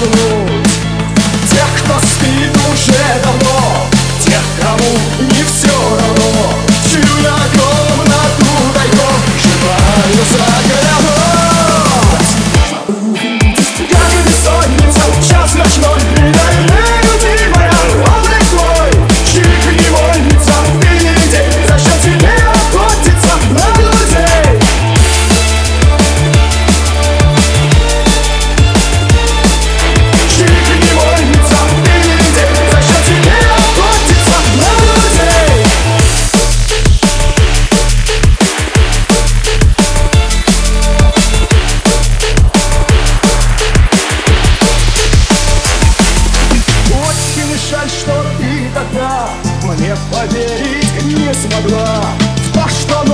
Thank you. Мне поверить не смогла. В то, что